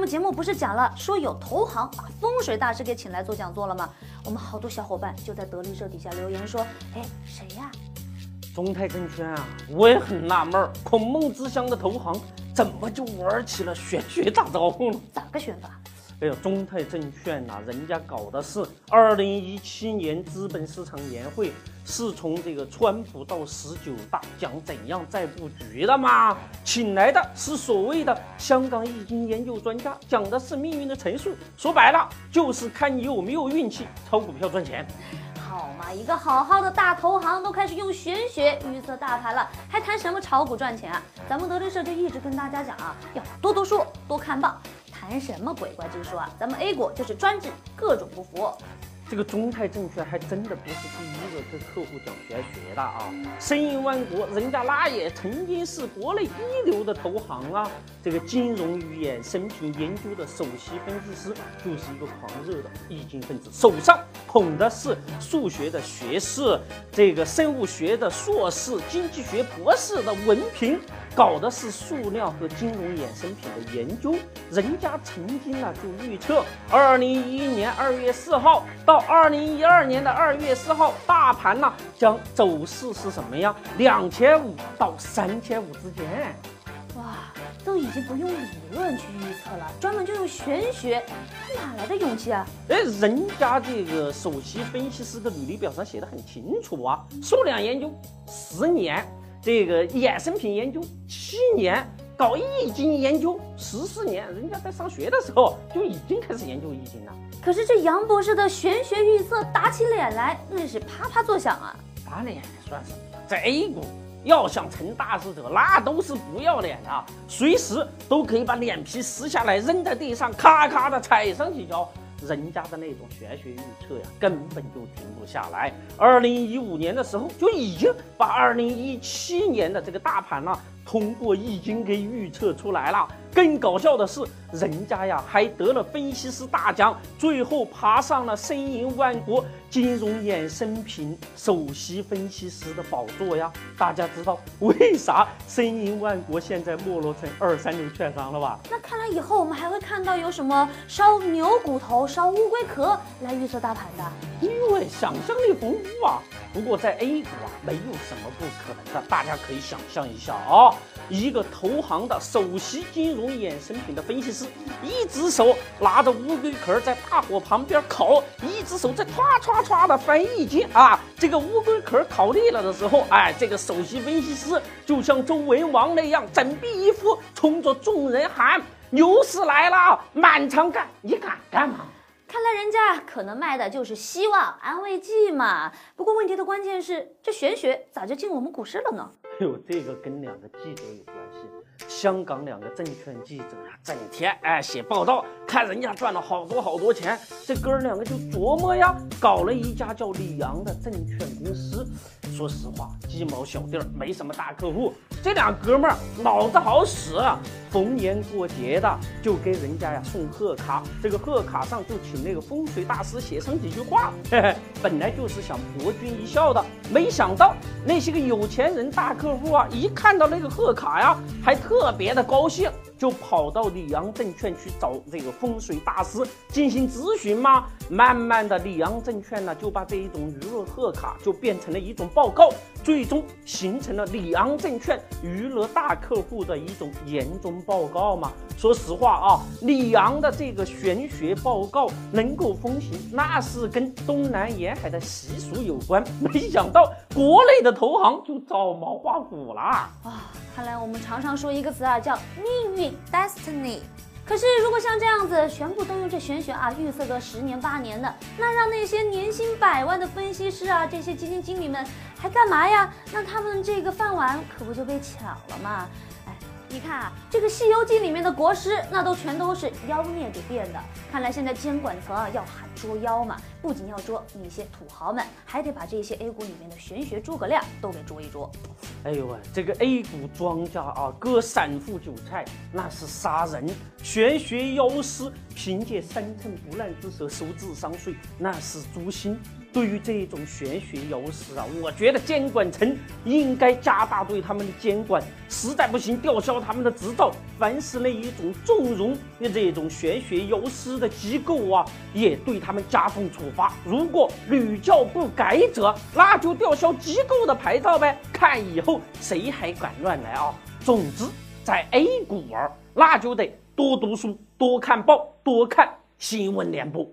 们节目不是讲了，说有投行把风水大师给请来做讲座了吗？我们好多小伙伴就在德力社底下留言说，哎，谁呀？中泰证券啊，我也很纳闷儿，孔孟之乡的投行怎么就玩起了玄学大招了？咋个玄法？哎呦，中泰证券呐、人家搞的是二零一七年资本市场年会，是从这个川普到十九大讲怎样再布局的嘛，请来的是所谓的香港易经研究专家，讲的是命运的陈述，说白了就是看你有没有运气炒股票赚钱。好嘛，一个好好的大投行都开始用玄学预测大盘了，还谈什么炒股赚钱啊？咱们德力社就一直跟大家讲啊，要多读书，多看报。谈什么鬼怪之说啊？咱们 A 股就是专治各种不服。这个中泰证券还真的不是第一个跟客户讲玄学的啊！申银万国，人家那也曾经是国内一流的投行啊。这个金融与衍生品研究的首席分析师，就是一个狂热的易经分子，手上捧的是数学的学士、这个生物学的硕士、经济学博士的文凭，搞的是塑料和金融衍生品的研究。人家曾经啊就预测，二零一一年二月四号到二零一二年的二月四号，大盘呢将走势是什么呀？两千五到三千五之间。哇，都已经不用理论去预测了，专门就用玄学，他哪来的勇气啊？哎，人家这个首席分析师的履历表上写的很清楚啊，数量研究十年，这个衍生品研究七年，搞易经研究十四年，人家在上学的时候就已经开始研究易经了。可是这杨博士的玄学预测打起脸来，那是啪啪作响啊！打脸算什么？在 A 股要想成大事者，那都是不要脸的，随时都可以把脸皮撕下来扔在地上，咔咔的踩上几脚。人家的那种玄学预测呀，根本就停不下来。二零一五年的时候就已经把二零一七年的这个大盘呢，通过易经给预测出来了。更搞笑的是，人家呀还得了分析师大奖，最后爬上了申银万国金融衍生品首席分析师的宝座呀！大家知道为啥申银万国现在没落成二三流券商了吧？那看来以后我们还会看到有什么烧牛骨头、烧乌龟壳来预测大盘的。因为想象力丰富啊。不过在 A 股啊，没有什么不可能的。大家可以想象一下啊，一个投行的首席金融衍生品的分析师，一只手拿着乌龟壳在大火旁边烤，一只手在歘歘歘的翻易经啊。这个乌龟壳烤裂了的时候，哎，这个首席分析师就像周文王那样整臂一呼，冲着众人喊：“牛市来了，满仓干！你敢干吗？”可能卖的就是希望安慰剂嘛。不过问题的关键是，这玄学咋就进我们股市了呢？哎呦，这个跟两个记者有关系。香港两个证券记者呀，整天哎写报道，看人家赚了好多好多钱，这哥儿两个就琢磨呀，搞了一家叫李阳的证券公司。说实话，鸡毛小店，没什么大客户。这俩哥们儿脑子好使，逢年过节的就给人家呀送贺卡，这个贺卡上就请那个风水大师写上几句话。嘿嘿，本来就是想博君一笑的，没想到那些个有钱人大客户啊，一看到那个贺卡呀，还特别的高兴，就跑到里昂证券去找这个风水大师进行咨询吗。慢慢的，里昂证券呢就把这一种娱乐贺卡就变成了一种报告，最终形成了里昂证券娱乐大客户的一种年终报告嘛。说实话啊，里昂的这个玄学报告能够风行，那是跟东南沿海的习俗有关。没想到国内的投行就照猫画虎了。啊，看来我们常常说一个词啊，叫命运 （destiny）。可是如果像这样子全部都用这玄学啊预测个十年八年的，那让那些年薪百万的分析师啊，这些基金经理们还干嘛呀？那他们这个饭碗可不就被抢了吗？你看啊，这个《西游记》里面的国师，那都全都是妖孽给变的。看来现在监管层啊要喊捉妖嘛，不仅要捉那些土豪们，还得把这些 A 股里面的玄学诸葛亮都给捉一捉。哎呦喂，这个 A 股庄家啊，割散户韭菜那是杀人；玄学妖师凭借三寸不烂之舌收智商税，那是诛心。对于这种玄学游师啊，我觉得监管层应该加大对他们的监管，实在不行吊销他们的执照。凡是那一种纵容这种玄学游师的机构啊，也对他们加重处罚。如果屡教不改者，那就吊销机构的牌照呗。看以后谁还敢乱来啊！总之，在 A 股玩，那就得多读书、多看报、多看新闻联播。